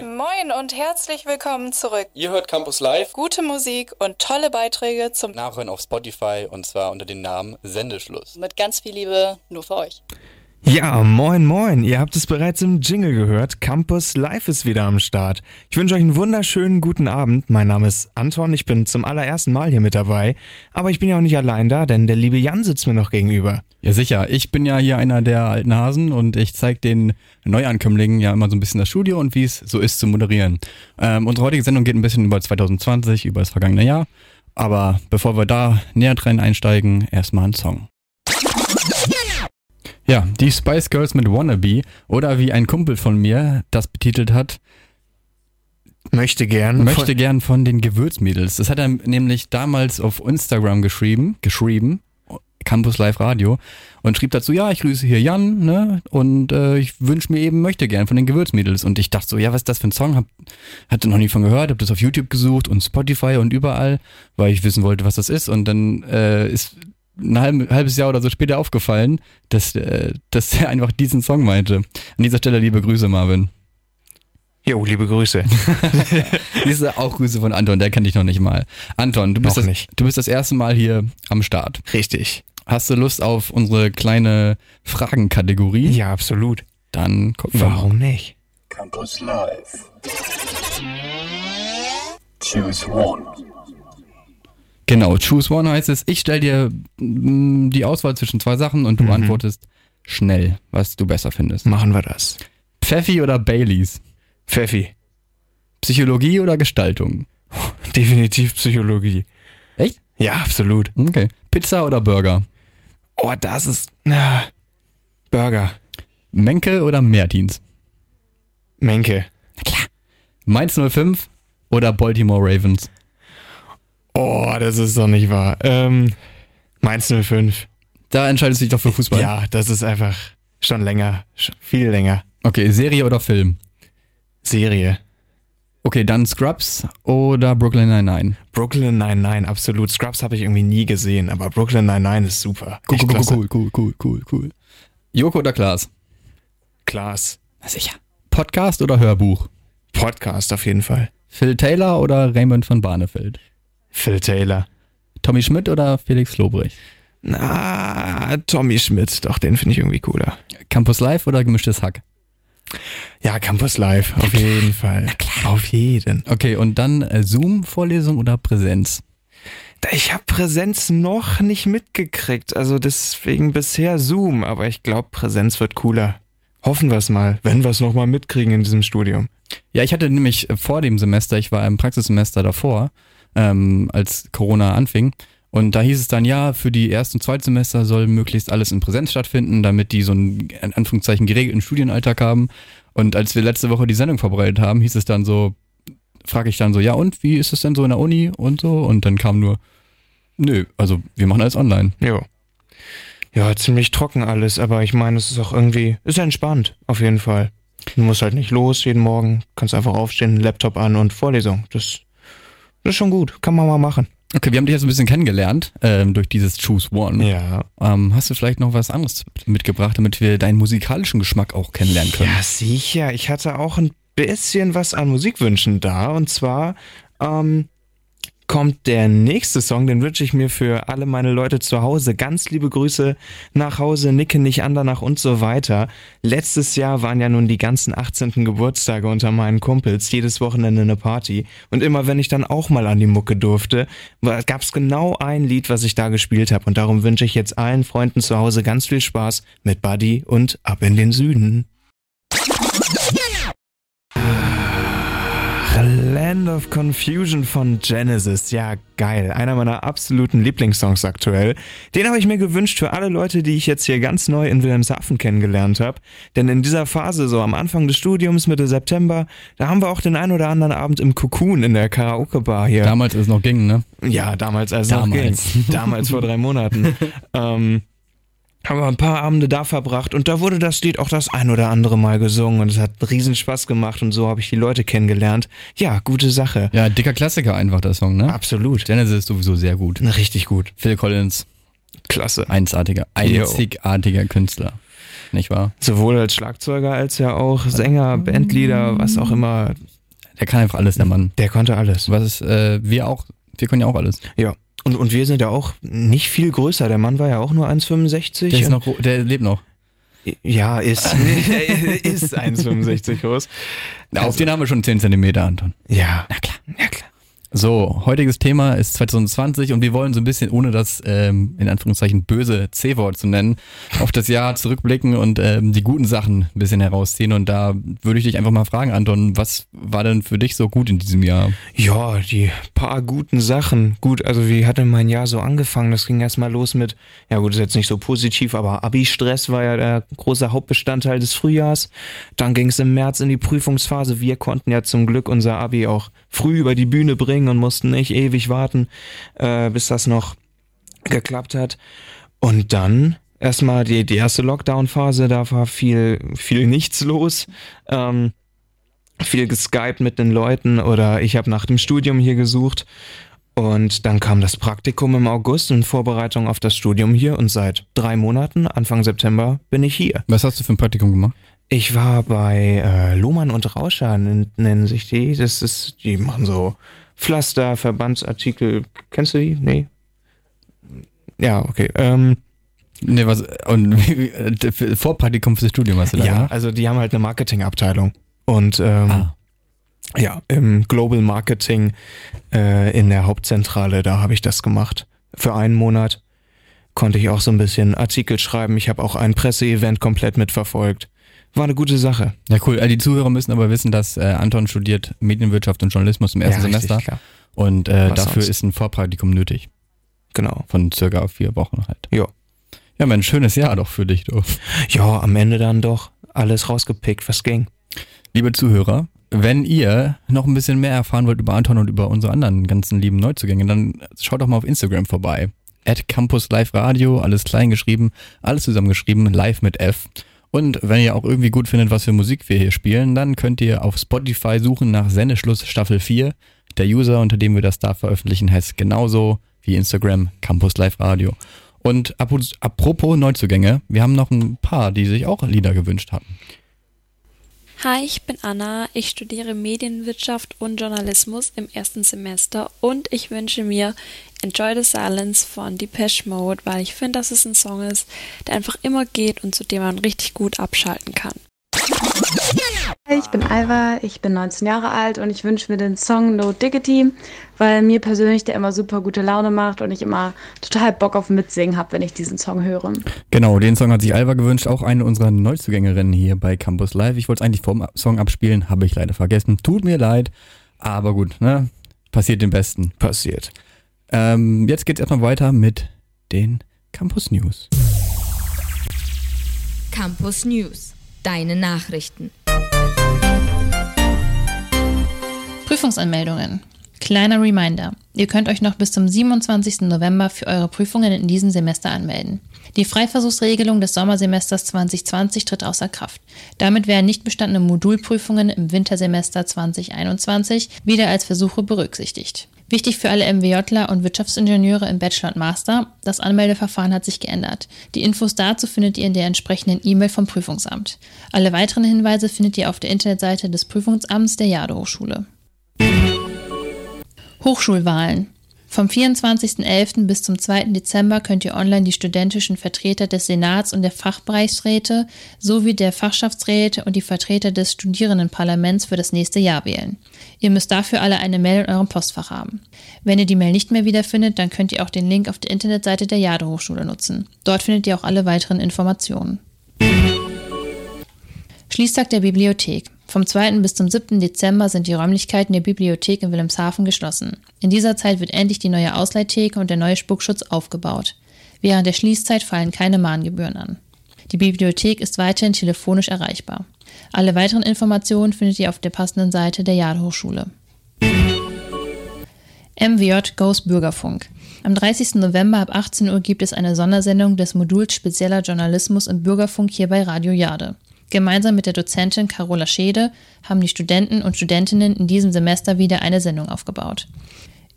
Moin. Moin und herzlich willkommen zurück. Ihr hört Campus Live. Gute Musik und tolle Beiträge zum Nachhören auf Spotify und zwar unter dem Namen Sendeschluss. mit ganz viel Liebe nur für euch. Ja, moin moin. Ihr habt es bereits im Jingle gehört. Campus Live ist wieder am Start. Ich wünsche euch einen wunderschönen guten Abend. Mein Name ist Anton. Ich bin zum allerersten Mal hier mit dabei. Aber ich bin ja auch nicht allein da, denn der liebe Jan sitzt mir noch gegenüber. Ja, sicher. Ich bin ja hier einer der alten Hasen und ich zeige den Neuankömmlingen ja immer so ein bisschen das Studio und wie es so ist zu moderieren. Ähm, unsere heutige Sendung geht ein bisschen über 2020, über das vergangene Jahr. Aber bevor wir da näher drin einsteigen, erstmal ein Song. Ja, die Spice Girls mit Wannabe oder wie ein Kumpel von mir das betitelt hat, Möchte gern. möchte gern von den Gewürzmädels. Das hat er nämlich damals auf Instagram geschrieben, geschrieben, Campus Live Radio, und schrieb dazu, ja, ich grüße hier Jan, ne, und äh, ich wünsche mir eben, möchte gern von den Gewürzmädels. Und ich dachte so, ja, was ist das für ein Song? Hab, hatte noch nie von gehört, hab das auf YouTube gesucht und Spotify und überall, weil ich wissen wollte, was das ist. Und dann äh, ist ein halb, halbes Jahr oder so später aufgefallen, dass, äh, dass er einfach diesen Song meinte. An dieser Stelle liebe Grüße, Marvin. Jo, liebe Grüße. Diese auch Grüße von Anton, der kennt dich noch nicht mal. Anton, du bist, Noch das, nicht. du bist das erste Mal hier am Start. Richtig. Hast du Lust auf unsere kleine Fragenkategorie? Ja, absolut. Dann gucken wir mal. Warum nicht? Campus Live. Choose one. Genau, Choose One heißt es. Ich stelle dir mm, die Auswahl zwischen zwei Sachen und du Mhm. antwortest schnell, was du besser findest. Machen wir das. Pfeffi oder Baileys? Pfeffi. Psychologie oder Gestaltung? Definitiv Psychologie. Echt? Ja, absolut. Okay. Pizza oder Burger? Oh, das ist. Na, Burger. Menke oder Meerdienst? Menke. Mainz 05 oder Baltimore Ravens? Oh, das ist doch nicht wahr. Ähm, Mainz 05. Da entscheidest du dich doch für Fußball. Ja, das ist einfach schon länger. Schon viel länger. Okay, Serie oder Film? Serie. Okay, dann Scrubs oder Brooklyn Nine-Nine? Brooklyn Nine-Nine, absolut. Scrubs habe ich irgendwie nie gesehen, aber Brooklyn Nine-Nine ist super. Echt klasse. cool, cool, cool, cool, cool. Joko oder Klaas? Klaas. Na sicher. Podcast oder Hörbuch? Podcast auf jeden Fall. Phil Taylor oder Raymond von Barnefeld? Phil Taylor. Tommy Schmidt oder Felix Lobrecht? Na, Tommy Schmidt, doch, den finde ich irgendwie cooler. Campus Live oder gemischtes Hack? Ja, Campus Live, auf jeden Fall. Auf jeden. Okay, und dann äh, Zoom-Vorlesung oder Präsenz? Ich habe Präsenz noch nicht mitgekriegt, also deswegen bisher Zoom, aber ich glaube, Präsenz wird cooler. Hoffen wir es mal, wenn wir es nochmal mitkriegen in diesem Studium. Ja, ich hatte nämlich äh, vor dem Semester, ich war im Praxissemester davor, ähm, als Corona anfing. Und da hieß es dann, ja, für die ersten und Zweitsemester soll möglichst alles in Präsenz stattfinden, damit die so einen, in Anführungszeichen, geregelten Studienalltag haben. Und als wir letzte Woche die Sendung vorbereitet haben, hieß es dann so, frage ich dann so, ja und, wie ist es denn so in der Uni und so? Und dann kam nur, nö, also wir machen alles online. Jo. Ja, ziemlich trocken alles, aber ich meine, es ist auch irgendwie, ist entspannt, auf jeden Fall. Du musst halt nicht los jeden Morgen, kannst einfach aufstehen, Laptop an und Vorlesung. Das, das ist schon gut, kann man mal machen. Okay, wir haben dich jetzt ein bisschen kennengelernt ähm, durch dieses Choose One. Ja. Ähm, hast du vielleicht noch was anderes mitgebracht, damit wir deinen musikalischen Geschmack auch kennenlernen können? Ja, sicher. Ich hatte auch ein bisschen was an Musikwünschen da. Und zwar ähm, kommt der nächste Song, den wünsche ich mir für alle meine Leute zu Hause. Ganz liebe Grüße nach Hause, nicke nicht an danach und so weiter. Letztes Jahr waren ja nun die ganzen 18. Geburtstage unter meinen Kumpels, jedes Wochenende eine Party. Und immer wenn ich dann auch mal an die Mucke durfte, gab es genau ein Lied, was ich da gespielt habe. Und darum wünsche ich jetzt allen Freunden zu Hause ganz viel Spaß mit Buddy und Ab in den Süden. Land of Confusion von Genesis. Ja, geil. Einer meiner absoluten Lieblingssongs aktuell. Den habe ich mir gewünscht für alle Leute, die ich jetzt hier ganz neu in Wilhelmshaven kennengelernt habe. Denn in dieser Phase, so am Anfang des Studiums, Mitte September, da haben wir auch den ein oder anderen Abend im Cocoon in der Karaoke-Bar hier. Damals es noch ging, ne? Ja, damals als es noch Damals. ging. Damals vor drei Monaten. ähm, haben wir ein paar Abende da verbracht und da wurde das Lied auch das ein oder andere Mal gesungen und es hat riesen Spaß gemacht und so habe ich die Leute kennengelernt. Ja, gute Sache. Ja, dicker Klassiker einfach der Song, ne? Absolut. Genesis ist sowieso sehr gut. Richtig gut. Phil Collins, Klasse. einzigartiger, einzigartiger Künstler. nicht wahr? Sowohl als Schlagzeuger als ja auch Sänger, Bandleader, was auch immer. Der kann einfach alles, der Mann. Der konnte alles. Was ist, äh, wir auch, wir können ja auch alles. Ja. Und, und wir sind ja auch nicht viel größer. Der Mann war ja auch nur 1,65. Der ist noch, der lebt noch. Ja, ist, ist 1,65 groß. Ja, auf den haben wir schon 10 Zentimeter, Anton. Ja. Na klar. Ja, klar. So, heutiges Thema ist 2020 und wir wollen so ein bisschen, ohne das ähm, in Anführungszeichen böse C-Wort zu nennen, auf das Jahr zurückblicken und ähm, die guten Sachen ein bisschen herausziehen. Und da würde ich dich einfach mal fragen, Anton, was war denn für dich so gut in diesem Jahr? Ja, die paar guten Sachen. Gut, also wie hatte mein Jahr so angefangen? Das ging erstmal los mit, ja gut, ist jetzt nicht so positiv, aber Abi-Stress war ja der große Hauptbestandteil des Frühjahrs. Dann ging es im März in die Prüfungsphase. Wir konnten ja zum Glück unser Abi auch früh über die Bühne bringen und mussten nicht ewig warten, äh, bis das noch geklappt hat. Und dann erstmal die, die erste Lockdown-Phase, da war viel, viel nichts los. Ähm, viel geskypt mit den Leuten oder ich habe nach dem Studium hier gesucht. Und dann kam das Praktikum im August in Vorbereitung auf das Studium hier und seit drei Monaten, Anfang September, bin ich hier. Was hast du für ein Praktikum gemacht? Ich war bei äh, Lohmann und Rauscher, nennen sich die. Das ist, die machen so Pflaster, Verbandsartikel. Kennst du die? Nee. Ja, okay. Ähm, nee, was, und Vorpraktikum fürs Studium hast du da? Ja, oder? also die haben halt eine Marketingabteilung. Und ähm, Ah. ja, im Global Marketing äh, in der Hauptzentrale, da habe ich das gemacht. Für einen Monat konnte ich auch so ein bisschen Artikel schreiben. Ich habe auch ein Presseevent komplett mitverfolgt. War eine gute Sache. Ja, cool. Äh, Die Zuhörer müssen aber wissen, dass äh, Anton studiert Medienwirtschaft und Journalismus im ersten ja, richtig, Semester. Klar. Und äh, dafür sonst? ist ein Vorpraktikum nötig. Genau. Von circa vier Wochen halt. Ja. Ja, Mensch, schönes Jahr doch für dich, du. Ja, am Ende dann doch alles rausgepickt, was ging. Liebe Zuhörer, wenn ihr noch ein bisschen mehr erfahren wollt über Anton und über unsere anderen ganzen lieben Neuzugänge, dann schaut doch mal auf Instagram vorbei. At Campus Live Radio, alles klein geschrieben, alles zusammengeschrieben, live mit F. Und wenn ihr auch irgendwie gut findet, was für Musik wir hier spielen, dann könnt ihr auf Spotify suchen nach Sendeschluss Staffel 4. Der User, unter dem wir das da veröffentlichen, heißt genauso wie Instagram Campus Live Radio. Und apro- apropos Neuzugänge, wir haben noch ein paar, die sich auch Lieder gewünscht haben. Hi, ich bin Anna. Ich studiere Medienwirtschaft und Journalismus im ersten Semester und ich wünsche mir Enjoy the Silence von Depeche Mode, weil ich finde, dass es ein Song ist, der einfach immer geht und zu dem man richtig gut abschalten kann. Ich bin Alva, ich bin 19 Jahre alt und ich wünsche mir den Song No Diggity, weil mir persönlich der immer super gute Laune macht und ich immer total Bock auf Mitsingen habe, wenn ich diesen Song höre. Genau, den Song hat sich Alva gewünscht, auch eine unserer Neuzugängerinnen hier bei Campus Live. Ich wollte es eigentlich vom Song abspielen, habe ich leider vergessen. Tut mir leid, aber gut, ne? Passiert den Besten. Passiert. Ähm, jetzt geht's erstmal weiter mit den Campus News. Campus News. Deine Nachrichten. Prüfungsanmeldungen. Kleiner Reminder. Ihr könnt euch noch bis zum 27. November für eure Prüfungen in diesem Semester anmelden. Die Freiversuchsregelung des Sommersemesters 2020 tritt außer Kraft. Damit werden nicht bestandene Modulprüfungen im Wintersemester 2021 wieder als Versuche berücksichtigt. Wichtig für alle MWJler und Wirtschaftsingenieure im Bachelor und Master, das Anmeldeverfahren hat sich geändert. Die Infos dazu findet ihr in der entsprechenden E-Mail vom Prüfungsamt. Alle weiteren Hinweise findet ihr auf der Internetseite des Prüfungsamts der Jade Hochschule. Hochschulwahlen. Vom 24.11. bis zum 2. Dezember könnt ihr online die studentischen Vertreter des Senats und der Fachbereichsräte sowie der Fachschaftsräte und die Vertreter des Studierendenparlaments für das nächste Jahr wählen. Ihr müsst dafür alle eine Mail in eurem Postfach haben. Wenn ihr die Mail nicht mehr wiederfindet, dann könnt ihr auch den Link auf der Internetseite der Jade Hochschule nutzen. Dort findet ihr auch alle weiteren Informationen. Schließtag der Bibliothek. Vom 2. bis zum 7. Dezember sind die Räumlichkeiten der Bibliothek in Wilhelmshaven geschlossen. In dieser Zeit wird endlich die neue Ausleihtheke und der neue Spuckschutz aufgebaut. Während der Schließzeit fallen keine Mahngebühren an. Die Bibliothek ist weiterhin telefonisch erreichbar. Alle weiteren Informationen findet ihr auf der passenden Seite der Jade Hochschule. MWJ Goes Bürgerfunk. Am 30. November ab 18 Uhr gibt es eine Sondersendung des Moduls Spezieller Journalismus im Bürgerfunk hier bei Radio Jade. Gemeinsam mit der Dozentin Carola Schede haben die Studenten und Studentinnen in diesem Semester wieder eine Sendung aufgebaut.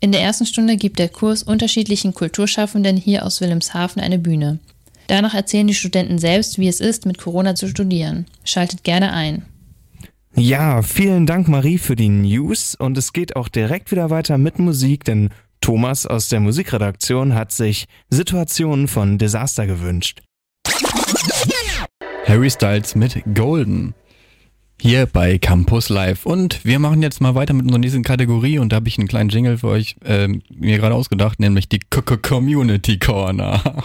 In der ersten Stunde gibt der Kurs unterschiedlichen Kulturschaffenden hier aus Wilhelmshaven eine Bühne. Danach erzählen die Studenten selbst, wie es ist, mit Corona zu studieren. Schaltet gerne ein. Ja, vielen Dank Marie für die News und es geht auch direkt wieder weiter mit Musik, denn Thomas aus der Musikredaktion hat sich Situationen von Desaster gewünscht. Harry Styles mit Golden. Hier bei Campus Live. Und wir machen jetzt mal weiter mit unserer nächsten Kategorie und da habe ich einen kleinen Jingle für euch ähm, mir gerade ausgedacht, nämlich die C -C Community Corner.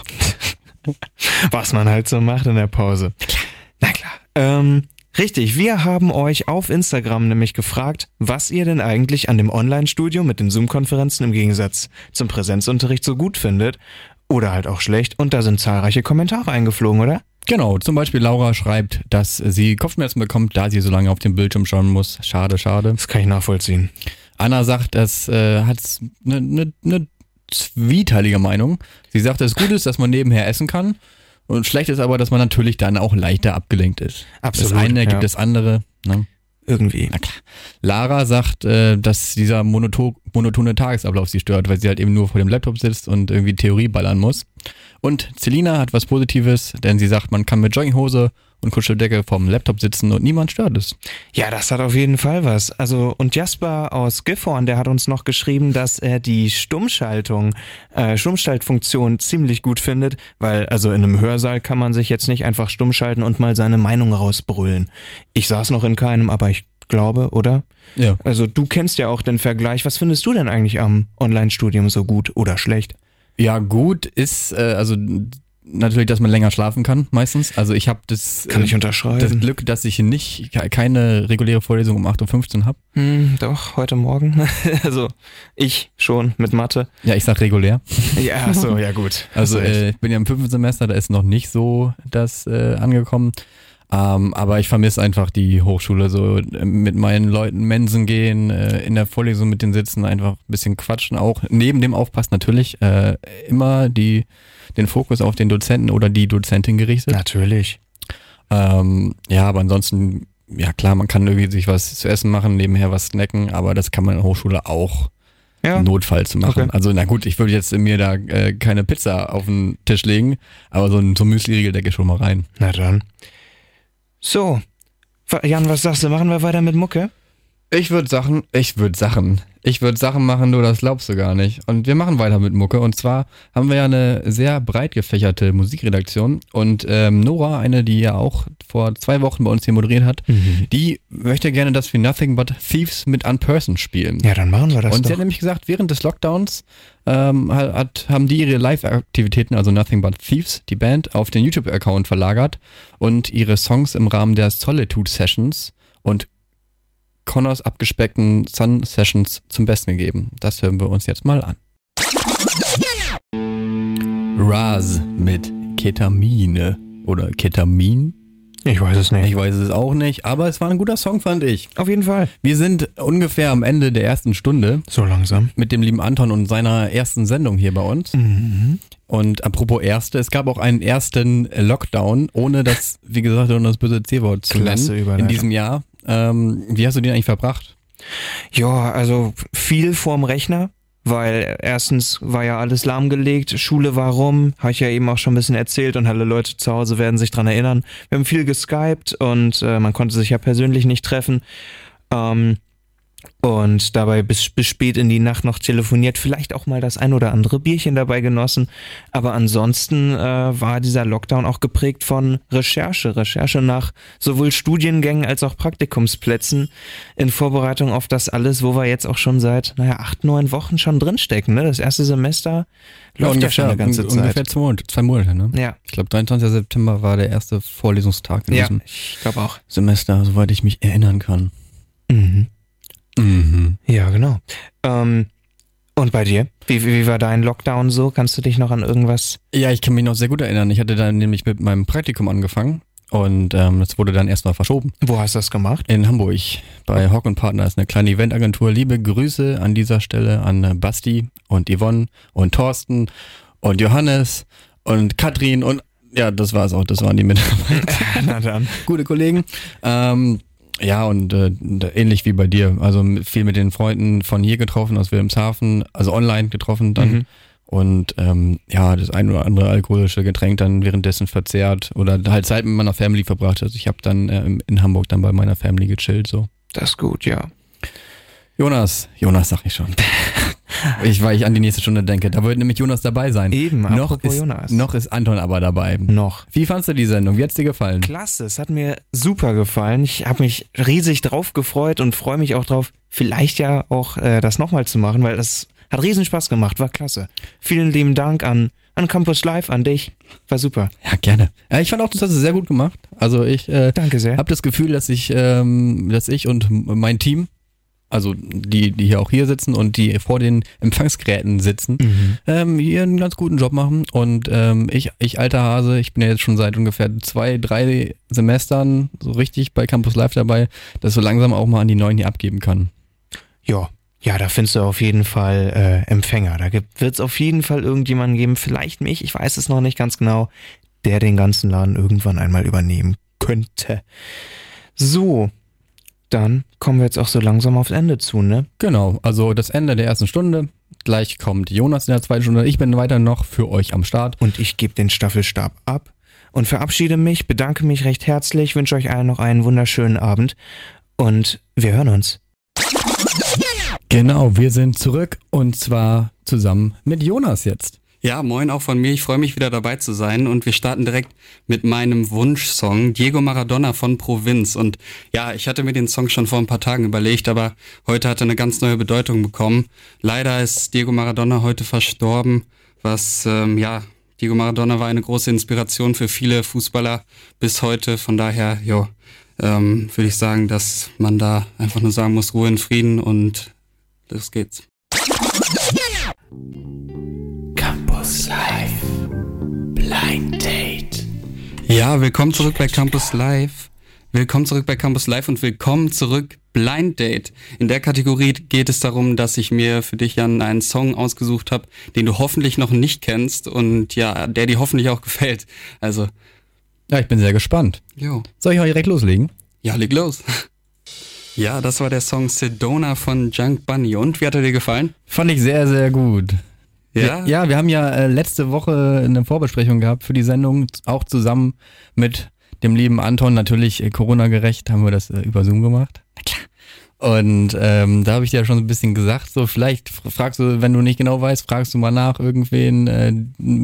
Was man halt so macht in der Pause. Na klar. Ähm, richtig, wir haben euch auf Instagram nämlich gefragt, was ihr denn eigentlich an dem Online-Studio mit den Zoom-Konferenzen im Gegensatz zum Präsenzunterricht so gut findet oder halt auch schlecht. Und da sind zahlreiche Kommentare eingeflogen, oder? Genau, zum Beispiel Laura schreibt, dass sie Kopfschmerzen bekommt, da sie so lange auf den Bildschirm schauen muss. Schade, schade. Das kann ich nachvollziehen. Anna sagt, das äh, hat eine ne, ne zwieteilige Meinung. Sie sagt, dass es gut ist, dass man nebenher essen kann. Und schlecht ist aber, dass man natürlich dann auch leichter abgelenkt ist. Absolut, Das eine ja. gibt das andere. Ne? Irgendwie. Na klar. Lara sagt, äh, dass dieser monoto monotone Tagesablauf sie stört, weil sie halt eben nur vor dem Laptop sitzt und irgendwie Theorie ballern muss. Und Celina hat was Positives, denn sie sagt, man kann mit Jogginghose und Kuscheldecke vorm Laptop sitzen und niemand stört es. Ja, das hat auf jeden Fall was. Also, und Jasper aus Gifhorn, der hat uns noch geschrieben, dass er die Stummschaltung, äh, Stummschaltfunktion ziemlich gut findet, weil, also in einem Hörsaal kann man sich jetzt nicht einfach stumm schalten und mal seine Meinung rausbrüllen. Ich saß noch in keinem, aber ich glaube, oder? Ja. Also, du kennst ja auch den Vergleich. Was findest du denn eigentlich am Online-Studium so gut oder schlecht? Ja, gut ist, äh, also natürlich, dass man länger schlafen kann, meistens. Also ich habe das, Kann ich äh, unterschreiben. das Glück, dass ich nicht ke- keine reguläre Vorlesung um 8.15 Uhr habe. Hm, doch, heute Morgen. also, ich schon mit Mathe. Ja, ich sag regulär. Ja, ach so, ja gut. Also äh, ich bin ja im fünften Semester, da ist noch nicht so das äh, angekommen. Ähm, aber ich vermisse einfach die Hochschule, so mit meinen Leuten Mensen gehen, äh, in der Vorlesung mit den Sitzen, einfach ein bisschen quatschen, auch neben dem Aufpassen natürlich äh, immer die, den Fokus auf den Dozenten oder die Dozentin gerichtet. Natürlich. Ähm, ja, aber ansonsten, ja klar, man kann irgendwie sich was zu essen machen, nebenher was snacken, aber das kann man in der Hochschule auch Ja. notfalls machen. Okay. Also na gut, ich würde jetzt mir da äh, keine Pizza auf den Tisch legen, aber so ein, so ein Müsli-Riegel decke ich schon mal rein. Na dann. So. Jan, was sagst du? Machen wir weiter mit Mucke? Ich würde Sachen, ich würde Sachen, ich würde Sachen machen, nur das glaubst du gar nicht. Und wir machen weiter mit Mucke. Und zwar haben wir ja eine sehr breit gefächerte Musikredaktion. Und ähm, Nora, eine, die ja auch vor zwei Wochen bei uns hier moderiert hat, die möchte gerne, dass wir Nothing But Thieves mit Unperson spielen. Ja, dann machen wir das Und sie doch. hat nämlich gesagt, während des Lockdowns ähm, hat, haben die ihre Live-Aktivitäten, also Nothing But Thieves, die Band, auf den YouTube-Account verlagert und ihre Songs im Rahmen der Solitude Sessions und Connors abgespeckten Sun Sessions zum Besten gegeben. Das hören wir uns jetzt mal an. Raz mit Ketamine oder Ketamin. Ich weiß es nicht. Ich weiß es auch nicht, aber es war ein guter Song, fand ich. Auf jeden Fall. Wir sind ungefähr am Ende der ersten Stunde So langsam. mit dem lieben Anton und seiner ersten Sendung hier bei uns. Mhm. Und apropos erste, es gab auch einen ersten Lockdown, ohne das, wie gesagt, ohne das böse C-Wort zu Klasse nennen, in diesem Jahr. Ähm, wie hast du den eigentlich verbracht? Ja, also viel vorm Rechner, weil erstens war ja alles lahmgelegt, Schule war rum, habe ich ja eben auch schon ein bisschen erzählt und alle Leute zu Hause werden sich dran erinnern. Wir haben viel geskypt und äh, man konnte sich ja persönlich nicht treffen. Ähm, und dabei bis, bis spät in die Nacht noch telefoniert, vielleicht auch mal das ein oder andere Bierchen dabei genossen. Aber ansonsten äh, war dieser Lockdown auch geprägt von Recherche, Recherche nach sowohl Studiengängen als auch Praktikumsplätzen in Vorbereitung auf das alles, wo wir jetzt auch schon seit, naja, acht, neun Wochen schon drinstecken. Ne? Das erste Semester läuft ja, schon eine ganze Zeit. ungefähr zwei Monate, zwei Monate, ne? Ja, Ich glaube, 23. September war der erste Vorlesungstag in ja, diesem ich auch. Semester, soweit ich mich erinnern kann. Mhm. Mhm. Ja, genau. Ähm, und bei dir? Wie, wie, war dein Lockdown so? Kannst du dich noch an irgendwas? Ja, ich kann mich noch sehr gut erinnern. Ich hatte dann nämlich mit meinem Praktikum angefangen und ähm, das wurde dann erstmal verschoben. Wo hast du das gemacht? In Hamburg bei Hawk Partner ist eine kleine Eventagentur. Liebe Grüße an dieser Stelle an äh, Basti und Yvonne und Thorsten und Johannes und Katrin und ja, das war's auch. Das waren die Mitarbeiter. Na dann. Gute Kollegen. Ähm, ja, und äh, ähnlich wie bei dir. Also viel mit den Freunden von hier getroffen, aus Wilhelmshaven, also online getroffen dann. Mhm. und ähm, ja, das ein oder andere alkoholische Getränk dann währenddessen verzehrt oder halt Zeit mit meiner Family verbracht. Also ich habe dann äh, in Hamburg dann bei meiner Family gechillt so. Das ist gut, ja. Jonas, Jonas sag ich schon. ich, weil ich an die nächste Stunde denke, da wird nämlich Jonas dabei sein. Eben, noch ist, Jonas. noch ist Anton aber dabei. Noch. Wie fandst du die Sendung? Wie hat's dir gefallen? Klasse, es hat mir super gefallen. Ich habe mich riesig drauf gefreut und freue mich auch drauf, vielleicht ja auch äh, das nochmal zu machen, weil das hat riesen Spaß gemacht, war klasse. Vielen lieben Dank an, an Campus Live, an dich. War super. Ja, gerne. Ja, ich fand auch, das hast du sehr gut gemacht. Also ich äh, Danke sehr. habe das Gefühl, dass ich, ähm, dass ich und mein Team, also die, die hier auch hier sitzen und die vor den Empfangsgeräten sitzen, Mhm. ähm, hier einen ganz guten Job machen. Und ähm, ich, ich alter Hase, ich bin ja jetzt schon seit ungefähr zwei, drei Semestern so richtig bei Campus Live dabei, dass so langsam auch mal an die Neuen hier abgeben kann. Ja, ja, da findest du auf jeden Fall äh, Empfänger. Da wird es auf jeden Fall irgendjemanden geben, vielleicht mich, ich weiß es noch nicht ganz genau, der den ganzen Laden irgendwann einmal übernehmen könnte. So, dann kommen wir jetzt auch so langsam aufs Ende zu, ne? Genau, also das Ende der ersten Stunde. Gleich kommt Jonas in der zweiten Stunde. Ich bin weiter noch für euch am Start. Und ich gebe den Staffelstab ab und verabschiede mich, bedanke mich recht herzlich, wünsche euch allen noch einen wunderschönen Abend und wir hören uns. Genau, wir sind zurück und zwar zusammen mit Jonas jetzt. Ja, moin auch von mir. Ich freue mich wieder dabei zu sein und wir starten direkt mit meinem Wunschsong Diego Maradona von Provinz. Und ja, ich hatte mir den Song schon vor ein paar Tagen überlegt, aber heute hat er eine ganz neue Bedeutung bekommen. Leider ist Diego Maradona heute verstorben, was ähm, ja Diego Maradona war eine große Inspiration für viele Fußballer bis heute. Von daher, jo, ähm, würde ich sagen, dass man da einfach nur sagen muss, Ruhe in Frieden und los geht's. Campus Live Blind Date. Ja, willkommen zurück bei Campus Live. Willkommen zurück bei Campus Live und willkommen zurück Blind Date. In der Kategorie geht es darum, dass ich mir für dich, Jan, einen Song ausgesucht habe, den du hoffentlich noch nicht kennst und ja, der dir hoffentlich auch gefällt. Also, Ja, ich bin sehr gespannt. jo. Soll ich auch direkt loslegen? Ja, leg los. Ja, das war der Song Sedona von Junk Bunny. Und wie hat er dir gefallen? Fand ich sehr, sehr gut. Ja? Wir, ja, wir haben ja äh, letzte Woche eine Vorbesprechung gehabt für die Sendung, auch zusammen mit dem lieben Anton. Natürlich äh, Corona-gerecht haben wir das äh, über Zoom gemacht. Na klar. Und ähm, da habe ich dir ja schon so ein bisschen gesagt, so vielleicht fragst du, wenn du nicht genau weißt, fragst du mal nach irgendwen, äh,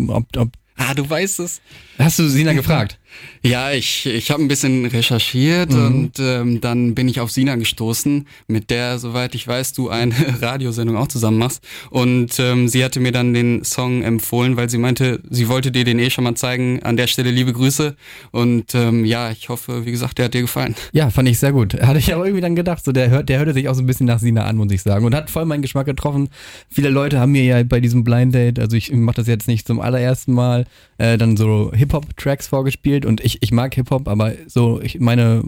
ob, ob Ah, du weißt es. Hast du Sina gefragt? Ja, ich, ich habe ein bisschen recherchiert Mhm. und ähm, dann bin ich auf Sina gestoßen, mit der, soweit ich weiß, du eine Radiosendung auch zusammen machst. Und ähm, sie hatte mir dann den Song empfohlen, weil sie meinte, sie wollte dir den eh schon mal zeigen. An der Stelle liebe Grüße. Und ähm, ja, ich hoffe, wie gesagt, der hat dir gefallen. Ja, fand ich sehr gut. Hatte ich aber irgendwie dann gedacht, so der, hört, der hörte sich auch so ein bisschen nach Sina an, muss ich sagen. Und hat voll meinen Geschmack getroffen. Viele Leute haben mir ja bei diesem Blind Date, also ich mache das jetzt nicht zum allerersten Mal, äh, dann so Hip-Hop-Tracks vorgespielt. Und ich, ich mag Hip-Hop, aber so ich, meine,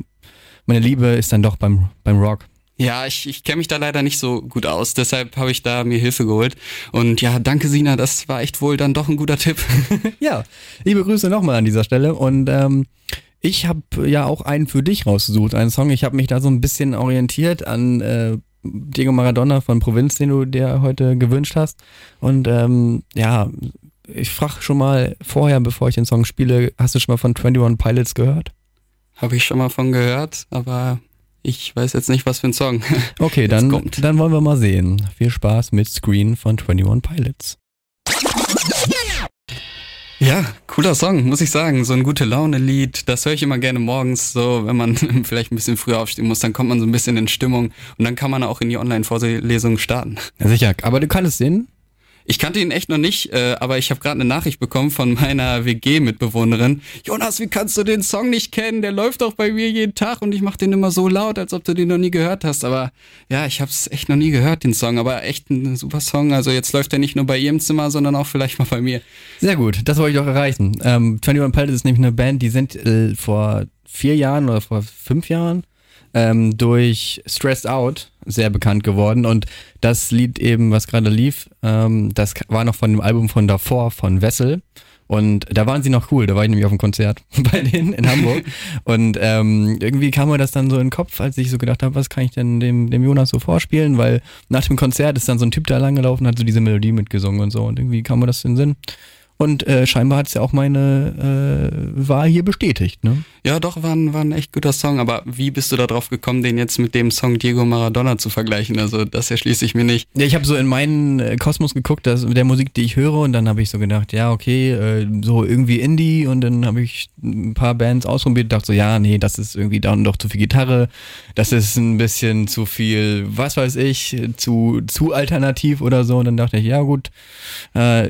meine Liebe ist dann doch beim, beim Rock. Ja, ich, ich kenne mich da leider nicht so gut aus, deshalb habe ich da mir Hilfe geholt. Und ja, danke Sina, das war echt wohl dann doch ein guter Tipp. Ja, liebe Grüße nochmal an dieser Stelle. Und ähm, ich habe ja auch einen für dich rausgesucht, einen Song. Ich habe mich da so ein bisschen orientiert an äh, Diego Maradona von Provinz, den du dir heute gewünscht hast. Und ähm, ja, ich frage schon mal vorher, bevor ich den Song spiele, hast du schon mal von 21 Pilots gehört? Habe ich schon mal von gehört, aber ich weiß jetzt nicht, was für ein Song. Okay, dann, kommt. dann wollen wir mal sehen. Viel Spaß mit Screen von 21 Pilots. Ja, cooler Song, muss ich sagen. So ein gute Laune-Lied. Das höre ich immer gerne morgens, so wenn man vielleicht ein bisschen früher aufstehen muss, dann kommt man so ein bisschen in Stimmung und dann kann man auch in die Online-Vorlesung starten. Ja, sicher, aber du kannst es sehen. Ich kannte ihn echt noch nicht, äh, aber ich habe gerade eine Nachricht bekommen von meiner WG-Mitbewohnerin. Jonas, wie kannst du den Song nicht kennen? Der läuft doch bei mir jeden Tag und ich mache den immer so laut, als ob du den noch nie gehört hast. Aber ja, ich habe es echt noch nie gehört, den Song. Aber echt ein super Song. Also jetzt läuft er nicht nur bei ihr im Zimmer, sondern auch vielleicht mal bei mir. Sehr gut, das wollte ich doch erreichen. Ähm, 21 Pilots ist nämlich eine Band, die sind äh, vor vier Jahren oder vor fünf Jahren ähm, durch Stressed Out sehr bekannt geworden und das Lied eben, was gerade lief, ähm, das war noch von dem Album von davor, von Wessel Und da waren sie noch cool, da war ich nämlich auf dem Konzert bei denen in Hamburg. und ähm, irgendwie kam mir das dann so in den Kopf, als ich so gedacht habe, was kann ich denn dem, dem Jonas so vorspielen? Weil nach dem Konzert ist dann so ein Typ da langgelaufen, hat so diese Melodie mitgesungen und so. Und irgendwie kam mir das in den Sinn. Und äh, scheinbar hat es ja auch meine äh, Wahl hier bestätigt, ne? Ja, doch, war ein, war ein echt guter Song. Aber wie bist du da drauf gekommen, den jetzt mit dem Song Diego Maradona zu vergleichen? Also das erschließe ich mir nicht. Ja, ich habe so in meinen äh, Kosmos geguckt, dass, der Musik, die ich höre, und dann habe ich so gedacht, ja, okay, äh, so irgendwie Indie und dann habe ich ein paar Bands ausprobiert und dachte so, ja, nee, das ist irgendwie dann doch zu viel Gitarre, das ist ein bisschen zu viel, was weiß ich, zu, zu alternativ oder so. Und dann dachte ich, ja gut, äh,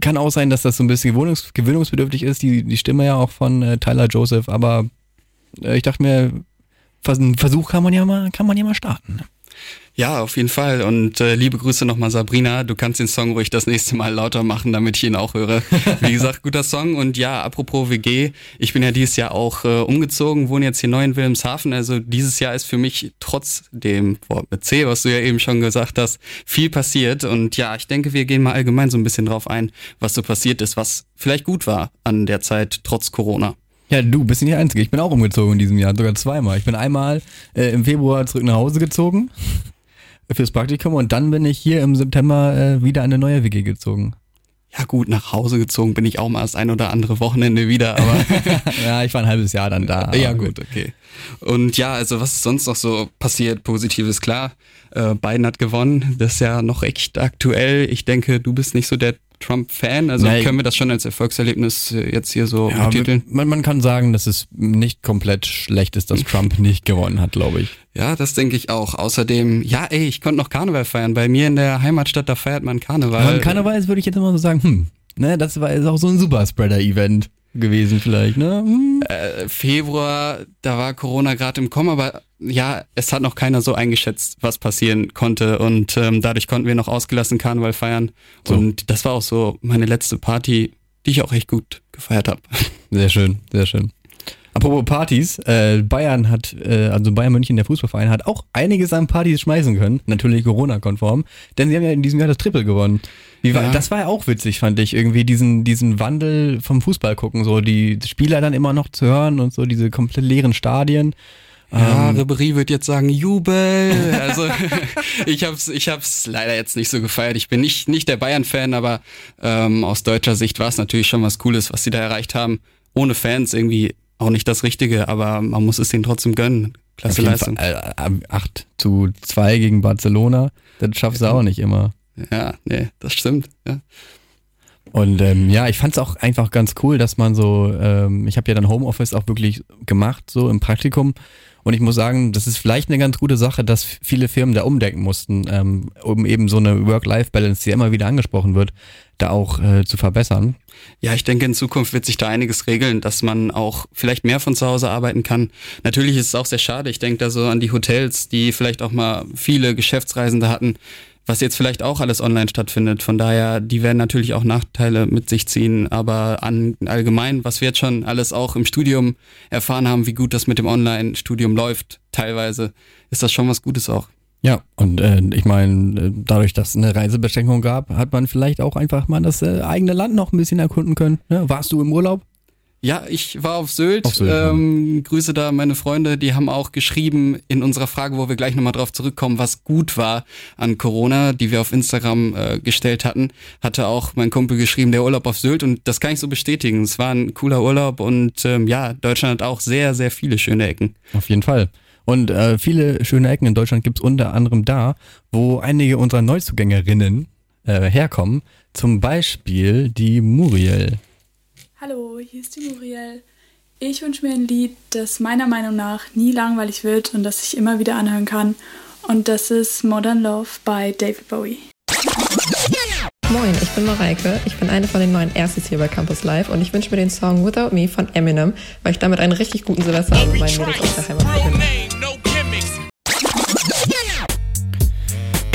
kann auch sein, dass das so ein bisschen gewöhnungs gewöhnungsbedürftig ist, die, die Stimme ja auch von äh, Tyler Joseph, aber äh, ich dachte mir, einen Versuch kann man ja mal, kann man ja mal starten. Ja, auf jeden Fall. Und äh, liebe Grüße nochmal, Sabrina. Du kannst den Song ruhig das nächste Mal lauter machen, damit ich ihn auch höre. Wie gesagt, guter Song. Und ja, apropos WG, ich bin ja dieses Jahr auch äh, umgezogen, wohne jetzt hier neu in Wilhelmshaven. Also dieses Jahr ist für mich trotz dem Wort mit C, was du ja eben schon gesagt hast, viel passiert. Und ja, ich denke, wir gehen mal allgemein so ein bisschen drauf ein, was so passiert ist, was vielleicht gut war an der Zeit trotz Corona. Ja, du bist nicht der Einzige. Ich bin auch umgezogen in diesem Jahr, sogar zweimal. Ich bin einmal äh, im Februar zurück nach Hause gezogen fürs Praktikum und dann bin ich hier im September äh, wieder in eine neue WG gezogen. Ja gut, nach Hause gezogen bin ich auch mal das ein oder andere Wochenende wieder, aber ja, ich war ein halbes Jahr dann da. Ja gut, okay. Und ja, also was ist sonst noch so passiert? Positives, klar. Äh, Biden hat gewonnen, das ist ja noch echt aktuell. Ich denke, du bist nicht so der Trump-Fan? Also Nein. können wir das schon als Erfolgserlebnis äh, jetzt hier so ja, betiteln? Man, man kann sagen, dass es nicht komplett schlecht ist, dass Trump nicht gewonnen hat, glaube ich. Ja, das denke ich auch. Außerdem, ja, ey, ich konnte noch Karneval feiern. Bei mir in der Heimatstadt, da feiert man Karneval. Aber Karneval ist, würde ich jetzt immer so sagen, hm, ne, das war ist auch so ein Superspreader-Event gewesen vielleicht, ne? Hm. Äh, Februar, da war Corona gerade im Kommen, aber ja, es hat noch keiner so eingeschätzt, was passieren konnte und ähm, dadurch konnten wir noch ausgelassen Karneval feiern so. und das war auch so meine letzte Party, die ich auch echt gut gefeiert habe. Sehr schön, sehr schön. Apropos Partys, äh, Bayern hat, äh, also Bayern München, der Fußballverein, hat auch einiges an Partys schmeißen können, natürlich Corona-konform, denn sie haben ja in diesem Jahr das Triple gewonnen. War, ja. Das war ja auch witzig, fand ich, irgendwie diesen, diesen Wandel vom Fußball gucken, so die Spieler dann immer noch zu hören und so diese komplett leeren Stadien. Ja, ähm, Ribery wird jetzt sagen, Jubel. Also ich hab's, ich hab's leider jetzt nicht so gefeiert. Ich bin nicht, nicht der Bayern-Fan, aber ähm, aus deutscher Sicht war es natürlich schon was Cooles, was sie da erreicht haben. Ohne Fans irgendwie auch nicht das Richtige, aber man muss es denen trotzdem gönnen. Klasse Leistung. Fall, äh, 8 zu 2 gegen Barcelona, das schaffst du auch nicht immer. Ja, nee, das stimmt. Ja. Und ähm, ja, ich fand es auch einfach ganz cool, dass man so, ähm, ich habe ja dann Homeoffice auch wirklich gemacht, so im Praktikum. Und ich muss sagen, das ist vielleicht eine ganz gute Sache, dass viele Firmen da umdenken mussten, ähm, um eben so eine Work-Life-Balance, die immer wieder angesprochen wird, da auch äh, zu verbessern. Ja, ich denke, in Zukunft wird sich da einiges regeln, dass man auch vielleicht mehr von zu Hause arbeiten kann. Natürlich ist es auch sehr schade. Ich denke da so an die Hotels, die vielleicht auch mal viele Geschäftsreisende hatten, was jetzt vielleicht auch alles online stattfindet. Von daher, die werden natürlich auch Nachteile mit sich ziehen, aber an, allgemein, was wir jetzt schon alles auch im Studium erfahren haben, wie gut das mit dem Online-Studium läuft, teilweise, ist das schon was Gutes auch. Ja, und äh, ich meine, dadurch, dass es eine Reisebeschränkung gab, hat man vielleicht auch einfach mal das äh, eigene Land noch ein bisschen erkunden können. Ne? Warst du im Urlaub? Ja, ich war auf Sylt. Auf Sylt ähm, ja. Grüße da meine Freunde, die haben auch geschrieben in unserer Frage, wo wir gleich nochmal drauf zurückkommen, was gut war an Corona, die wir auf Instagram äh, gestellt hatten. Hatte auch mein Kumpel geschrieben, der Urlaub auf Sylt und das kann ich so bestätigen. Es war ein cooler Urlaub und ähm, ja, Deutschland hat auch sehr, sehr viele schöne Ecken. Auf jeden Fall. Und äh, viele schöne Ecken in Deutschland gibt's unter anderem da, wo einige unserer Neuzugängerinnen äh, herkommen. Zum Beispiel die Muriel. Hallo, hier ist die Muriel. Ich wünsche mir ein Lied, das meiner Meinung nach nie langweilig wird und das ich immer wieder anhören kann. Und das ist Modern Love bei David Bowie. Moin, ich bin Mareike. Ich bin eine von den neuen Erstes hier bei Campus Live und ich wünsche mir den Song Without Me von Eminem, weil ich damit einen richtig guten Silvester mit meinen Mädels aus der Heimat verbinde.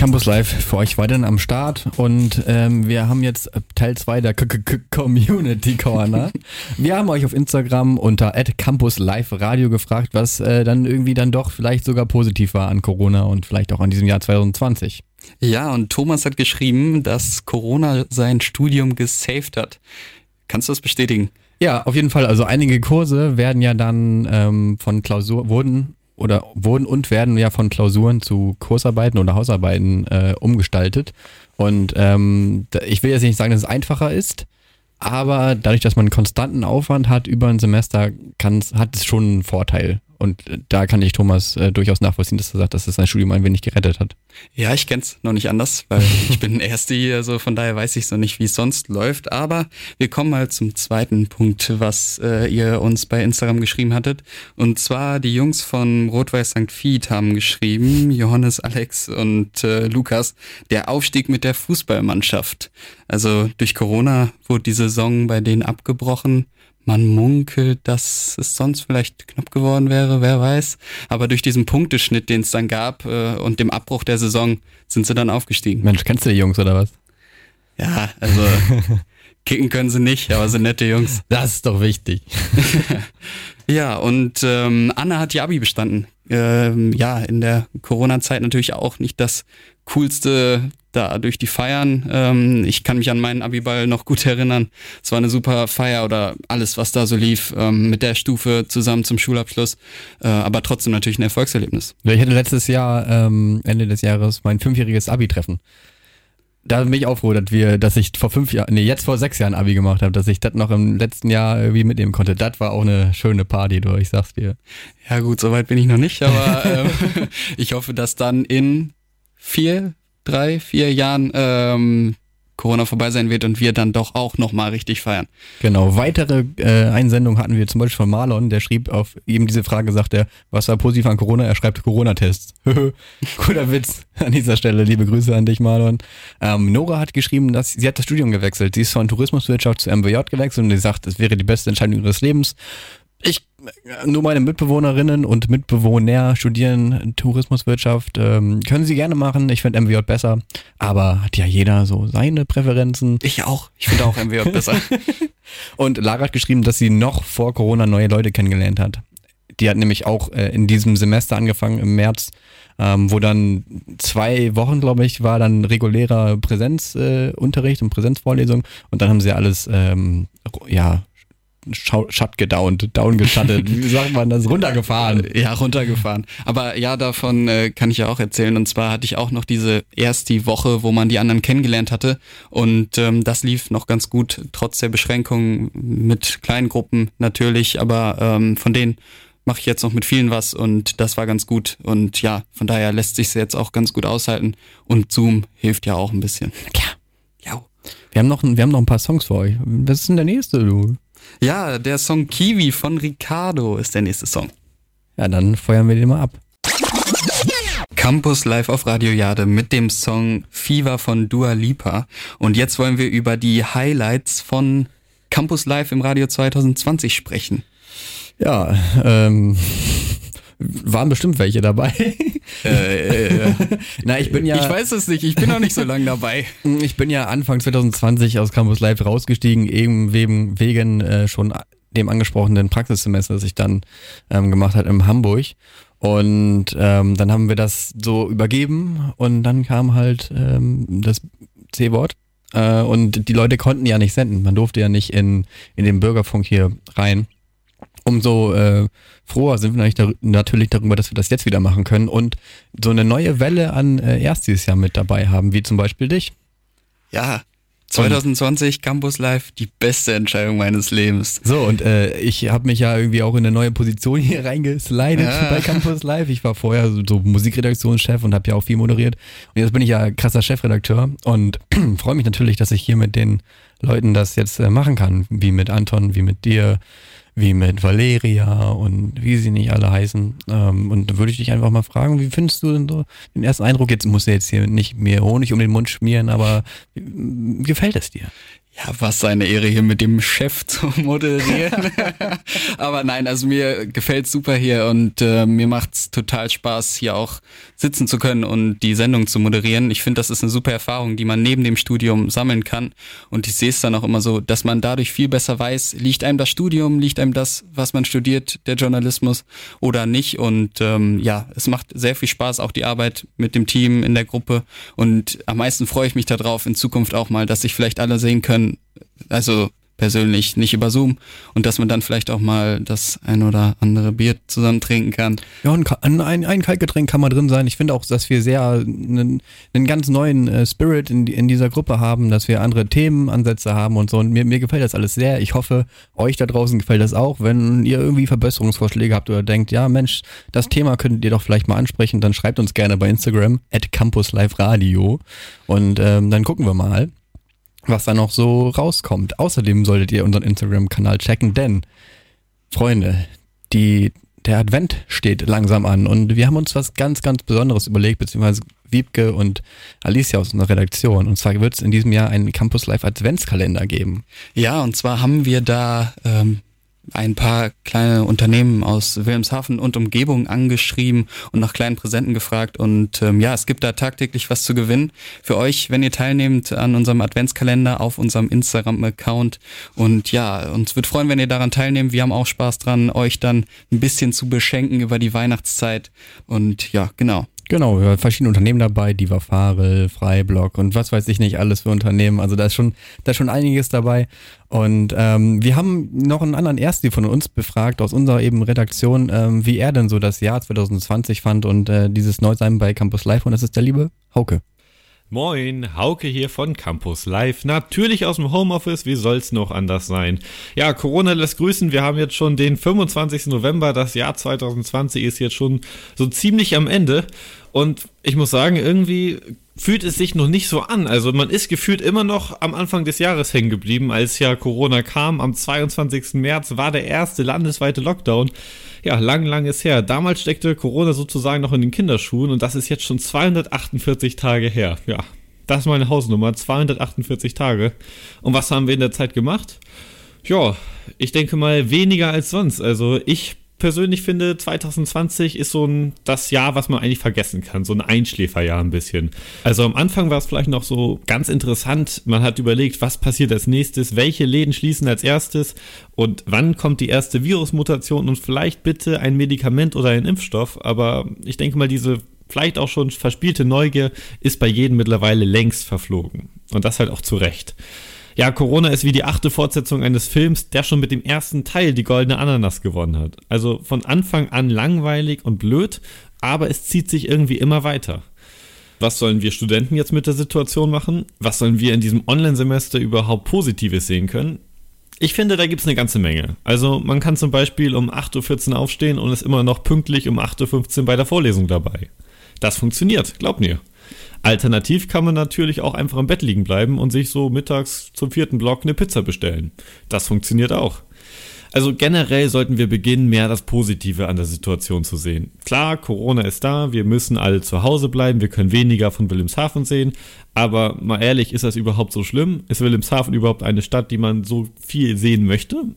Campus Live für euch weiterhin am Start und ähm, wir haben jetzt Teil 2 der K -K Community Corner. wir haben euch auf Instagram unter Campus Live Radio gefragt, was äh, dann irgendwie dann doch vielleicht sogar positiv war an Corona und vielleicht auch an diesem Jahr 2020. Ja, und Thomas hat geschrieben, dass Corona sein Studium gesaved hat. Kannst du das bestätigen? Ja, auf jeden Fall. Also einige Kurse werden ja dann ähm, von Klausur, wurden oder wurden und werden ja von Klausuren zu Kursarbeiten oder Hausarbeiten äh, umgestaltet. Und ähm, ich will jetzt nicht sagen, dass es einfacher ist, aber dadurch, dass man einen konstanten Aufwand hat über ein Semester, hat es schon einen Vorteil. Und äh, da kann ich Thomas äh, durchaus nachvollziehen, dass er sagt, dass es sein Studium ein wenig gerettet hat. Ja, ich kenn's noch nicht anders, weil ich bin Erste hier, also von daher weiß ich so nicht, wie es sonst läuft. Aber wir kommen mal zum zweiten Punkt, was äh, ihr uns bei Instagram geschrieben hattet. Und zwar die Jungs von Rot-Weiß St. Fied haben geschrieben, Johannes, Alex und äh, Lukas, der Aufstieg mit der Fußballmannschaft. Also durch Corona wurde die Saison bei denen abgebrochen. Man munkelt, dass es sonst vielleicht knapp geworden wäre, wer weiß. Aber durch diesen Punkteschnitt, den es dann gab äh, und dem Abbruch der Saison, sind sie dann aufgestiegen. Mensch, kennst du die Jungs oder was? Ja, also kicken können sie nicht, aber sind nette Jungs. Das ist doch wichtig. ja, und ähm, Anna hat die Abi bestanden. Ähm, ja, in der Corona-Zeit natürlich auch nicht das coolste da durch die Feiern. Ähm, ich kann mich an meinen Abiball noch gut erinnern. Es war eine super Feier oder alles, was da so lief, ähm, mit der Stufe zusammen zum Schulabschluss. Äh, aber trotzdem natürlich ein Erfolgserlebnis. Ich hatte letztes Jahr, ähm, Ende des Jahres, mein fünfjähriges Abi-Treffen. Da bin ich auch froh, dass wir, dass ich vor fünf Jahren, nee, jetzt vor sechs Jahren Abi gemacht habe, dass ich das noch im letzten Jahr irgendwie mitnehmen konnte. Das war auch eine schöne Party, du, ich sag's dir. Ja gut, soweit bin ich noch nicht, aber ähm, ich hoffe, dass dann in vier, drei, vier Jahren ähm, Corona vorbei sein wird und wir dann doch auch nochmal richtig feiern. Genau. Weitere äh, Einsendungen hatten wir zum Beispiel von Marlon, der schrieb auf eben diese Frage, sagt er, was war positiv an Corona? Er schreibt Corona-Tests. Guter Witz an dieser Stelle. Liebe Grüße an dich, Marlon. Ähm, Nora hat geschrieben, dass sie hat das Studium gewechselt. Sie ist von Tourismuswirtschaft zu MBJ gewechselt und sie sagt, es wäre die beste Entscheidung ihres Lebens. Ich, nur meine Mitbewohnerinnen und Mitbewohner studieren Tourismuswirtschaft. Ähm, können sie gerne machen. Ich finde MWJ besser. Aber hat ja jeder so seine Präferenzen. Ich auch. Ich finde auch MWJ besser. und Lara hat geschrieben, dass sie noch vor Corona neue Leute kennengelernt hat. Die hat nämlich auch äh, in diesem Semester angefangen, im März, ähm, wo dann zwei Wochen, glaube ich, war dann regulärer Präsenzunterricht äh, und Präsenzvorlesung. Und dann haben sie alles, ähm, ja, Shut gedownt, down geschattet, wie sagt man das, runtergefahren. Ja, runtergefahren. Aber ja, davon äh, kann ich ja auch erzählen. Und zwar hatte ich auch noch diese erste Woche, wo man die anderen kennengelernt hatte. Und ähm, das lief noch ganz gut, trotz der Beschränkungen mit kleinen Gruppen natürlich. Aber ähm, von denen mache ich jetzt noch mit vielen was und das war ganz gut. Und ja, von daher lässt sich jetzt auch ganz gut aushalten. Und Zoom hilft ja auch ein bisschen. Klar. Ja. Wir haben noch, wir haben noch ein paar Songs für euch. Was ist denn der nächste, du? Ja, der Song Kiwi von Ricardo ist der nächste Song. Ja, dann feuern wir den mal ab. Campus live auf Radio Jade mit dem Song Fever von Dua Lipa. Und jetzt wollen wir über die Highlights von Campus Live im Radio 2020 sprechen. Ja, ähm, waren bestimmt welche dabei. Äh, äh, Na, ich bin ja. Ich weiß es nicht, ich bin noch nicht so lange dabei. Ich bin ja Anfang 2020 aus Campus Live rausgestiegen, eben wegen, wegen äh, schon dem angesprochenen Praxissemester, das ich dann ähm, gemacht habe in Hamburg. Und ähm, dann haben wir das so übergeben und dann kam halt ähm, das C-Wort. Äh, und die Leute konnten ja nicht senden. Man durfte ja nicht in, in den Bürgerfunk hier rein umso äh, froher sind wir natürlich, natürlich darüber, dass wir das jetzt wieder machen können und so eine neue Welle an äh, erst dieses Jahr mit dabei haben, wie zum Beispiel dich. Ja, 2020 Campus Live, die beste Entscheidung meines Lebens. So, und äh, ich habe mich ja irgendwie auch in eine neue Position hier reingeslidet ja. bei Campus Live. Ich war vorher so, so Musikredaktionschef und habe ja auch viel moderiert. Und jetzt bin ich ja krasser Chefredakteur und freue mich natürlich, dass ich hier mit den Leuten das jetzt äh, machen kann, wie mit Anton, wie mit dir, wie mit Valeria und wie sie nicht alle heißen. Ähm, und da würde ich dich einfach mal fragen, wie findest du denn so den ersten Eindruck? Jetzt muss er jetzt hier nicht mehr Honig um den Mund schmieren, aber wie gefällt es dir? Ja, was eine Ehre hier mit dem Chef zu moderieren. Aber nein, also mir gefällt's super hier und äh, mir macht's total Spaß, hier auch sitzen zu können und die Sendung zu moderieren. Ich finde, das ist eine super Erfahrung, die man neben dem Studium sammeln kann. Und ich sehe es dann auch immer so, dass man dadurch viel besser weiß, liegt einem das Studium, liegt einem das, was man studiert, der Journalismus oder nicht. Und ähm, ja, es macht sehr viel Spaß, auch die Arbeit mit dem Team in der Gruppe. Und am meisten freue ich mich darauf, in Zukunft auch mal, dass sich vielleicht alle sehen können, also persönlich, nicht über Zoom und dass man dann vielleicht auch mal das ein oder andere Bier zusammen trinken kann. Ja, ein, ein, ein Kaltgetränk kann mal drin sein. Ich finde auch, dass wir sehr einen, einen ganz neuen äh, Spirit in, in dieser Gruppe haben, dass wir andere Themenansätze haben und so. Und mir, mir gefällt das alles sehr. Ich hoffe, euch da draußen gefällt das auch. Wenn ihr irgendwie Verbesserungsvorschläge habt oder denkt, ja Mensch, das Thema könntet ihr doch vielleicht mal ansprechen, dann schreibt uns gerne bei Instagram at Campus Live Radio und ähm, dann gucken wir mal was da noch so rauskommt. Außerdem solltet ihr unseren Instagram-Kanal checken, denn, Freunde, die, der Advent steht langsam an und wir haben uns was ganz, ganz Besonderes überlegt, beziehungsweise Wiebke und Alicia aus unserer Redaktion. Und zwar wird es in diesem Jahr einen Campus Live Adventskalender geben. Ja, und zwar haben wir da ähm, ein paar kleine Unternehmen aus Wilhelmshaven und Umgebung angeschrieben und nach kleinen Präsenten gefragt. Und ähm, ja, es gibt da tagtäglich was zu gewinnen für euch, wenn ihr teilnehmt an unserem Adventskalender auf unserem Instagram-Account. Und ja, uns wird freuen, wenn ihr daran teilnehmt. Wir haben auch Spaß dran, euch dann ein bisschen zu beschenken über die Weihnachtszeit. Und ja, genau. Genau, verschiedene Unternehmen dabei, Diva Farel, Freiblock und was weiß ich nicht alles für Unternehmen. Also da ist schon, da ist schon einiges dabei. Und ähm, wir haben noch einen anderen Ersten von uns befragt aus unserer eben Redaktion, ähm, wie er denn so das Jahr 2020 fand und äh, dieses Neusein bei Campus Live. Und das ist der liebe Hauke. Moin, Hauke hier von Campus Live. Natürlich aus dem Homeoffice, wie soll's noch anders sein? Ja, Corona lässt grüßen. Wir haben jetzt schon den 25. November. Das Jahr 2020 ist jetzt schon so ziemlich am Ende. Und ich muss sagen, irgendwie fühlt es sich noch nicht so an. Also man ist gefühlt immer noch am Anfang des Jahres hängen geblieben, als ja Corona kam. Am 22. März war der erste landesweite Lockdown. Ja, lang, lang ist her. Damals steckte Corona sozusagen noch in den Kinderschuhen und das ist jetzt schon 248 Tage her. Ja, das ist meine Hausnummer, 248 Tage. Und was haben wir in der Zeit gemacht? Ja, ich denke mal weniger als sonst. Also ich persönlich finde, 2020 ist so ein, das Jahr, was man eigentlich vergessen kann. So ein Einschläferjahr ein bisschen. Also am Anfang war es vielleicht noch so ganz interessant. Man hat überlegt, was passiert als nächstes, welche Läden schließen als erstes und wann kommt die erste Virusmutation und vielleicht bitte ein Medikament oder ein Impfstoff. Aber ich denke mal, diese vielleicht auch schon verspielte Neugier ist bei jedem mittlerweile längst verflogen. Und das halt auch zu Recht. Ja, Corona ist wie die achte Fortsetzung eines Films, der schon mit dem ersten Teil die goldene Ananas gewonnen hat. Also von Anfang an langweilig und blöd, aber es zieht sich irgendwie immer weiter. Was sollen wir Studenten jetzt mit der Situation machen? Was sollen wir in diesem Online-Semester überhaupt Positives sehen können? Ich finde, da gibt es eine ganze Menge. Also man kann zum Beispiel um 8.14 Uhr aufstehen und ist immer noch pünktlich um 8.15 Uhr bei der Vorlesung dabei. Das funktioniert, glaubt mir. Alternativ kann man natürlich auch einfach im Bett liegen bleiben und sich so mittags zum vierten Block eine Pizza bestellen. Das funktioniert auch. Also generell sollten wir beginnen, mehr das Positive an der Situation zu sehen. Klar, Corona ist da, wir müssen alle zu Hause bleiben, wir können weniger von Wilhelmshaven sehen, aber mal ehrlich, ist das überhaupt so schlimm? Ist Wilhelmshaven überhaupt eine Stadt, die man so viel sehen möchte?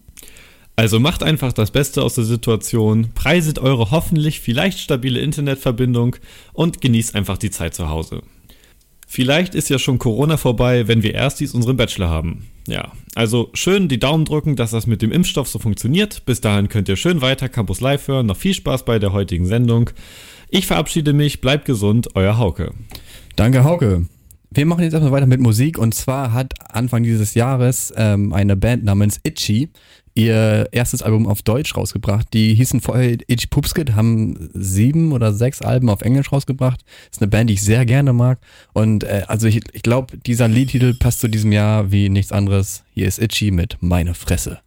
Also macht einfach das Beste aus der Situation, preiset eure hoffentlich vielleicht stabile Internetverbindung und genießt einfach die Zeit zu Hause. Vielleicht ist ja schon Corona vorbei, wenn wir erst dies unseren Bachelor haben. Ja, also schön die Daumen drücken, dass das mit dem Impfstoff so funktioniert. Bis dahin könnt ihr schön weiter Campus Live hören. Noch viel Spaß bei der heutigen Sendung. Ich verabschiede mich, bleibt gesund, euer Hauke. Danke, Hauke. Wir machen jetzt erstmal weiter mit Musik und zwar hat Anfang dieses Jahres ähm, eine Band namens Itchy ihr erstes Album auf Deutsch rausgebracht. Die hießen vorher Itchy Poopskit, haben sieben oder sechs Alben auf Englisch rausgebracht. Ist eine Band, die ich sehr gerne mag. Und äh, also ich, ich glaube, dieser Liedtitel passt zu diesem Jahr wie nichts anderes. Hier ist Itchy mit Meine Fresse.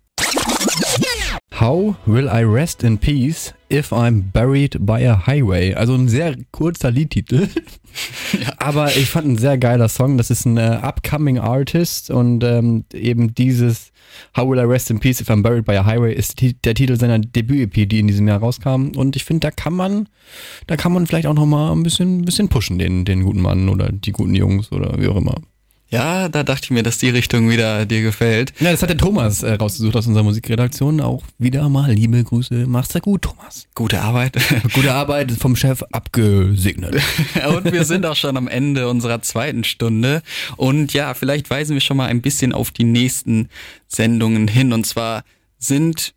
How will I rest in peace if I'm buried by a highway? Also ein sehr kurzer Liedtitel. ja. Aber ich fand ein sehr geiler Song. Das ist ein äh, upcoming Artist und ähm, eben dieses How Will I Rest in Peace If I'm Buried by a Highway ist der Titel seiner Debüt-EP, die in diesem Jahr rauskam. Und ich finde, da kann man, da kann man vielleicht auch nochmal ein bisschen, bisschen pushen, den, den guten Mann oder die guten Jungs oder wie auch immer. Ja, da dachte ich mir, dass die Richtung wieder dir gefällt. Ja, das hat der Thomas äh, rausgesucht aus unserer Musikredaktion. Auch wieder mal liebe Grüße. Mach's ja gut, Thomas. Gute Arbeit. Gute Arbeit vom Chef abgesegnet. und wir sind auch schon am Ende unserer zweiten Stunde. Und ja, vielleicht weisen wir schon mal ein bisschen auf die nächsten Sendungen hin. Und zwar sind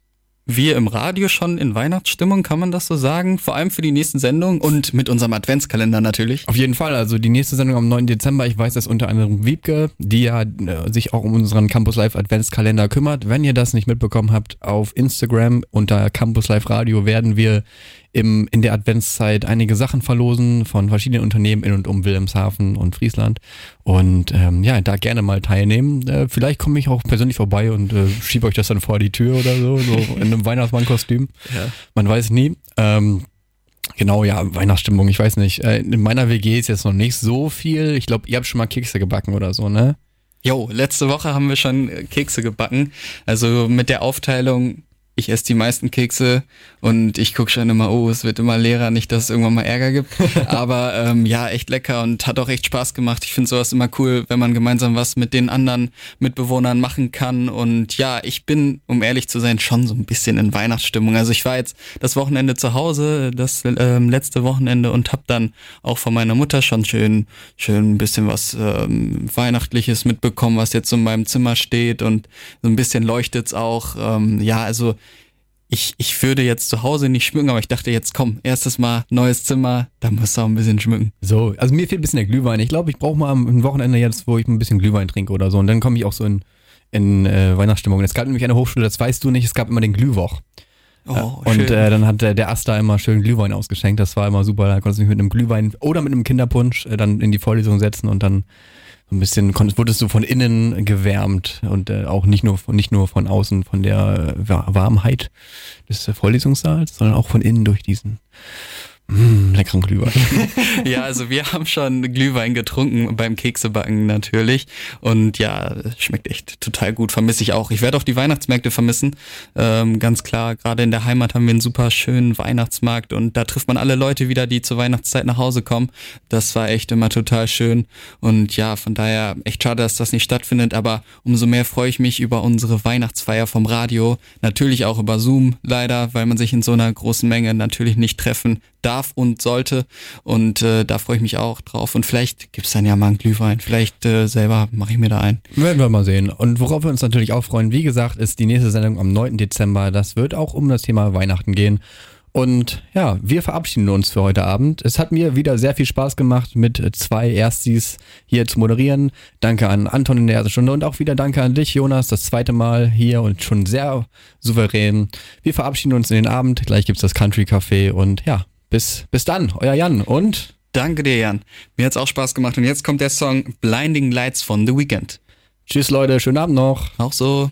wir im Radio schon in Weihnachtsstimmung, kann man das so sagen? Vor allem für die nächsten Sendungen und mit unserem Adventskalender natürlich. Auf jeden Fall, also die nächste Sendung am 9. Dezember, ich weiß, dass unter anderem Wiebke, die ja äh, sich auch um unseren Campus Live Adventskalender kümmert. Wenn ihr das nicht mitbekommen habt, auf Instagram unter Campus Live Radio werden wir im, in der Adventszeit einige Sachen verlosen von verschiedenen Unternehmen in und um Wilhelmshaven und Friesland. Und ähm, ja, da gerne mal teilnehmen. Äh, vielleicht komme ich auch persönlich vorbei und äh, schiebe euch das dann vor die Tür oder so, so in einem Weihnachtsmannkostüm. Ja. Man weiß nie. Ähm, Genau, ja, Weihnachtsstimmung, ich weiß nicht. Äh, In meiner WG ist jetzt noch nicht so viel. Ich glaube, ihr habt schon mal Kekse gebacken oder so, ne? Jo, letzte Woche haben wir schon äh, Kekse gebacken. Also mit der Aufteilung, ich esse die meisten Kekse und ich gucke schon immer, oh, es wird immer leerer, nicht, dass es irgendwann mal Ärger gibt. Aber ähm, ja, echt lecker und hat auch echt Spaß gemacht. Ich finde sowas immer cool, wenn man gemeinsam was mit den anderen Mitbewohnern machen kann. Und ja, ich bin, um ehrlich zu sein, schon so ein bisschen in Weihnachtsstimmung. Also ich war jetzt das Wochenende zu Hause, das ähm, letzte Wochenende und habe dann auch von meiner Mutter schon schön, schön ein bisschen was ähm, Weihnachtliches mitbekommen, was jetzt so in meinem Zimmer steht und so ein bisschen leuchtet's auch. Ähm, ja, also ich, ich würde jetzt zu Hause nicht schmücken, aber ich dachte jetzt, komm, erstes Mal neues Zimmer, da musst du auch ein bisschen schmücken. So, also mir fehlt ein bisschen der Glühwein. Ich glaube, ich brauche mal ein Wochenende jetzt, wo ich ein bisschen Glühwein trinke oder so. Und dann komme ich auch so in, in äh, Weihnachtsstimmung. Es gab nämlich eine Hochschule, das weißt du nicht, es gab immer den Glühwoch. Oh, und schön. äh, dann hat der, der Asta immer schön Glühwein ausgeschenkt. Das war immer super. Da konntest du dich mit einem Glühwein oder mit einem Kinderpunsch äh, dann in die Vorlesung setzen und dann ein bisschen konntest, wurdest du von innen gewärmt und äh, auch nicht nur nicht nur von außen von der Wa- Warmheit des Vorlesungssaals, sondern auch von innen durch diesen mm, leckeren Glühwein. ja, also wir haben schon Glühwein getrunken beim Keksebacken natürlich. Und ja, schmeckt echt total gut. Vermisse ich auch. Ich werde auch die Weihnachtsmärkte vermissen. Ähm, ganz klar, gerade in der Heimat haben wir einen super schönen Weihnachtsmarkt und da trifft man alle Leute wieder, die zur Weihnachtszeit nach Hause kommen. Das war echt immer total schön. Und ja, von daher echt schade, dass das nicht stattfindet. Aber umso mehr freue ich mich über unsere Weihnachtsfeier vom Radio. Natürlich auch über Zoom leider, weil man sich in so einer großen Menge natürlich nicht treffen darf und sollte. Und äh, da freue ich mich auch drauf. Und vielleicht gibt's dann ja mal einen Glühwein. Vielleicht äh, selber mache ich mir da ein. Werden wir mal sehen. Und worauf wir uns natürlich auch freuen, wie gesagt, ist die nächste Sendung am 9. Dezember. Das wird auch um das Thema Weihnachten gehen. Und ja, wir verabschieden uns für heute Abend. Es hat mir wieder sehr viel Spaß gemacht, mit zwei Erstis hier zu moderieren. Danke an Anton in der ersten Stunde und auch wieder danke an dich, Jonas, das zweite Mal hier und schon sehr souverän. Wir verabschieden uns in den Abend. Gleich gibt's das Country Café und ja, bis, bis dann, euer Jan und Danke dir, Jan. Mir hat's auch Spaß gemacht. Und jetzt kommt der Song Blinding Lights von The Weeknd. tschüss Leute, schönen Abend noch. Auch so.